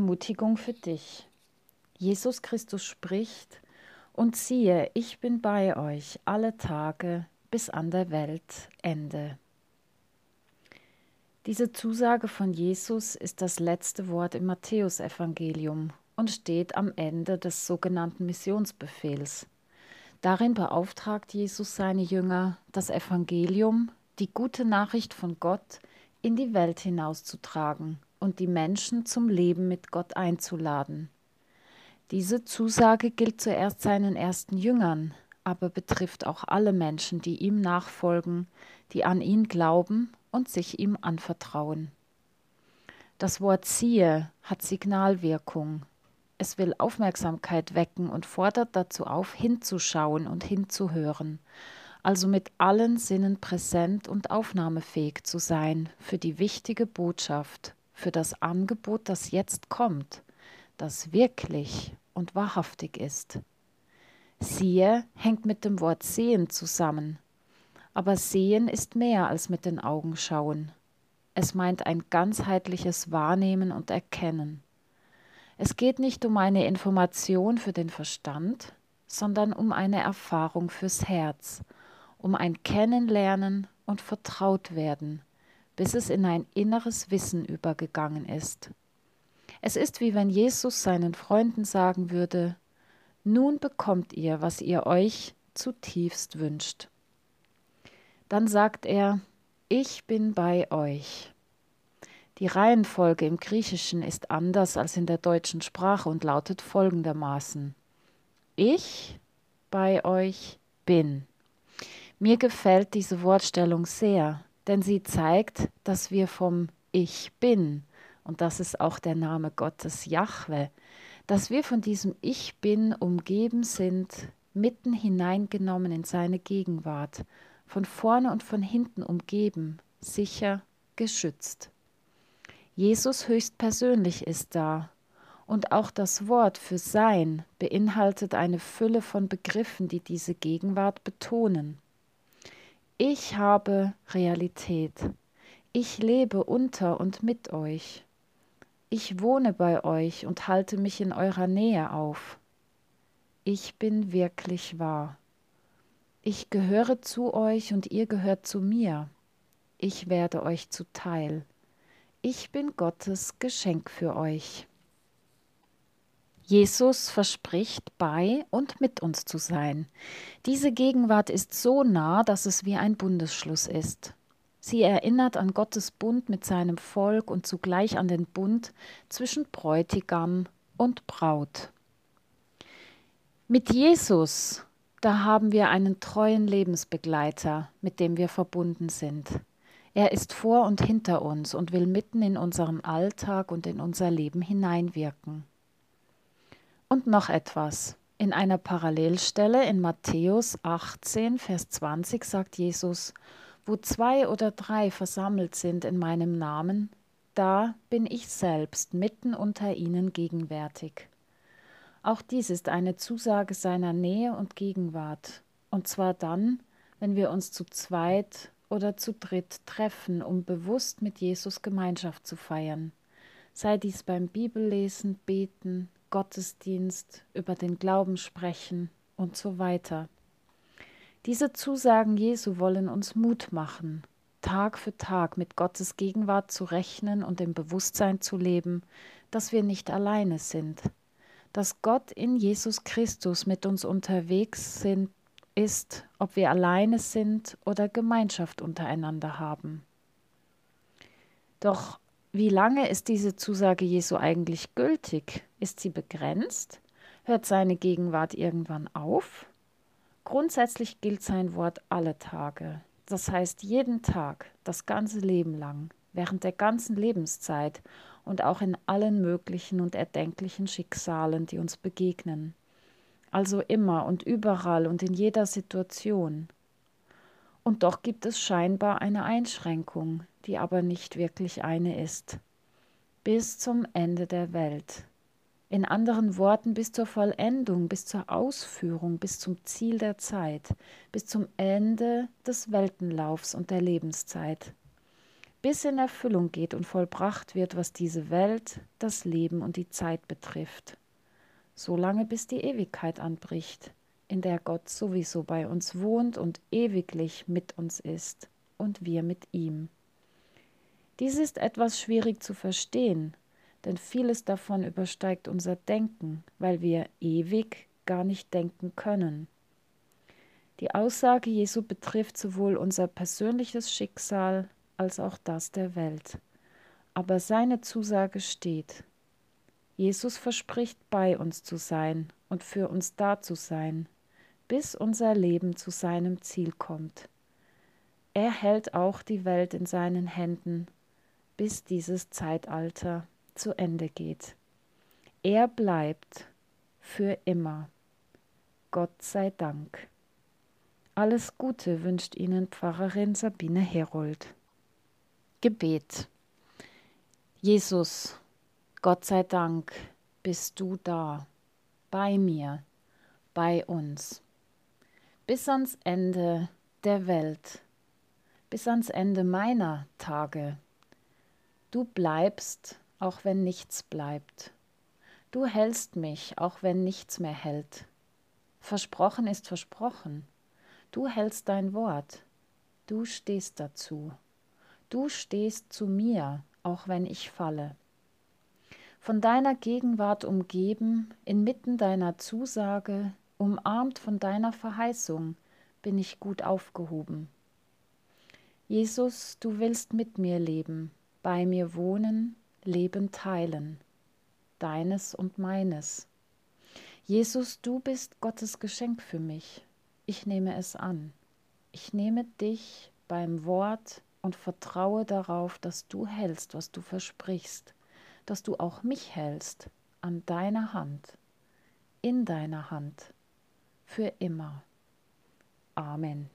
Ermutigung für dich. Jesus Christus spricht, und siehe, ich bin bei euch alle Tage bis an der Weltende. Diese Zusage von Jesus ist das letzte Wort im Matthäusevangelium und steht am Ende des sogenannten Missionsbefehls. Darin beauftragt Jesus seine Jünger, das Evangelium, die gute Nachricht von Gott, in die Welt hinauszutragen und die Menschen zum Leben mit Gott einzuladen. Diese Zusage gilt zuerst seinen ersten Jüngern, aber betrifft auch alle Menschen, die ihm nachfolgen, die an ihn glauben und sich ihm anvertrauen. Das Wort siehe hat Signalwirkung. Es will Aufmerksamkeit wecken und fordert dazu auf, hinzuschauen und hinzuhören, also mit allen Sinnen präsent und aufnahmefähig zu sein für die wichtige Botschaft, für das Angebot, das jetzt kommt, das wirklich und wahrhaftig ist. Siehe hängt mit dem Wort sehen zusammen, aber sehen ist mehr als mit den Augen schauen. Es meint ein ganzheitliches Wahrnehmen und Erkennen. Es geht nicht um eine Information für den Verstand, sondern um eine Erfahrung fürs Herz, um ein Kennenlernen und Vertrautwerden, bis es in ein inneres Wissen übergegangen ist. Es ist wie wenn Jesus seinen Freunden sagen würde, nun bekommt ihr, was ihr euch zutiefst wünscht. Dann sagt er, ich bin bei euch. Die Reihenfolge im Griechischen ist anders als in der deutschen Sprache und lautet folgendermaßen. Ich bei euch bin. Mir gefällt diese Wortstellung sehr, denn sie zeigt, dass wir vom Ich bin, und das ist auch der Name Gottes Jahwe, dass wir von diesem Ich bin umgeben sind, mitten hineingenommen in seine Gegenwart, von vorne und von hinten umgeben, sicher geschützt. Jesus höchstpersönlich ist da. Und auch das Wort für Sein beinhaltet eine Fülle von Begriffen, die diese Gegenwart betonen. Ich habe Realität. Ich lebe unter und mit euch. Ich wohne bei euch und halte mich in eurer Nähe auf. Ich bin wirklich wahr. Ich gehöre zu euch und ihr gehört zu mir. Ich werde euch zuteil. Ich bin Gottes Geschenk für euch. Jesus verspricht, bei und mit uns zu sein. Diese Gegenwart ist so nah, dass es wie ein Bundesschluss ist. Sie erinnert an Gottes Bund mit seinem Volk und zugleich an den Bund zwischen Bräutigam und Braut. Mit Jesus, da haben wir einen treuen Lebensbegleiter, mit dem wir verbunden sind. Er ist vor und hinter uns und will mitten in unserem Alltag und in unser Leben hineinwirken. Und noch etwas. In einer Parallelstelle in Matthäus 18, Vers 20 sagt Jesus, wo zwei oder drei versammelt sind in meinem Namen, da bin ich selbst mitten unter ihnen gegenwärtig. Auch dies ist eine Zusage seiner Nähe und Gegenwart, und zwar dann, wenn wir uns zu zweit oder zu dritt treffen, um bewusst mit Jesus Gemeinschaft zu feiern. Sei dies beim Bibellesen, Beten, Gottesdienst, über den Glauben sprechen und so weiter. Diese Zusagen Jesu wollen uns Mut machen, Tag für Tag mit Gottes Gegenwart zu rechnen und im Bewusstsein zu leben, dass wir nicht alleine sind, dass Gott in Jesus Christus mit uns unterwegs sind ist, ob wir alleine sind oder Gemeinschaft untereinander haben. Doch wie lange ist diese Zusage Jesu eigentlich gültig? Ist sie begrenzt? Hört seine Gegenwart irgendwann auf? Grundsätzlich gilt sein Wort alle Tage. Das heißt jeden Tag, das ganze Leben lang, während der ganzen Lebenszeit und auch in allen möglichen und erdenklichen Schicksalen, die uns begegnen also immer und überall und in jeder Situation. Und doch gibt es scheinbar eine Einschränkung, die aber nicht wirklich eine ist. Bis zum Ende der Welt. In anderen Worten bis zur Vollendung, bis zur Ausführung, bis zum Ziel der Zeit, bis zum Ende des Weltenlaufs und der Lebenszeit. bis in Erfüllung geht und vollbracht wird, was diese Welt, das Leben und die Zeit betrifft. Solange bis die Ewigkeit anbricht, in der Gott sowieso bei uns wohnt und ewiglich mit uns ist und wir mit ihm. Dies ist etwas schwierig zu verstehen, denn vieles davon übersteigt unser Denken, weil wir ewig gar nicht denken können. Die Aussage Jesu betrifft sowohl unser persönliches Schicksal als auch das der Welt. Aber seine Zusage steht. Jesus verspricht, bei uns zu sein und für uns da zu sein, bis unser Leben zu seinem Ziel kommt. Er hält auch die Welt in seinen Händen, bis dieses Zeitalter zu Ende geht. Er bleibt für immer. Gott sei Dank. Alles Gute wünscht Ihnen Pfarrerin Sabine Herold. Gebet. Jesus, Gott sei Dank bist du da, bei mir, bei uns, bis ans Ende der Welt, bis ans Ende meiner Tage. Du bleibst, auch wenn nichts bleibt. Du hältst mich, auch wenn nichts mehr hält. Versprochen ist versprochen. Du hältst dein Wort. Du stehst dazu. Du stehst zu mir, auch wenn ich falle. Von deiner Gegenwart umgeben, inmitten deiner Zusage, umarmt von deiner Verheißung, bin ich gut aufgehoben. Jesus, du willst mit mir leben, bei mir wohnen, Leben teilen, deines und meines. Jesus, du bist Gottes Geschenk für mich ich nehme es an. Ich nehme dich beim Wort und vertraue darauf, dass du hältst, was du versprichst, dass du auch mich hältst an deiner Hand, in deiner Hand, für immer. Amen.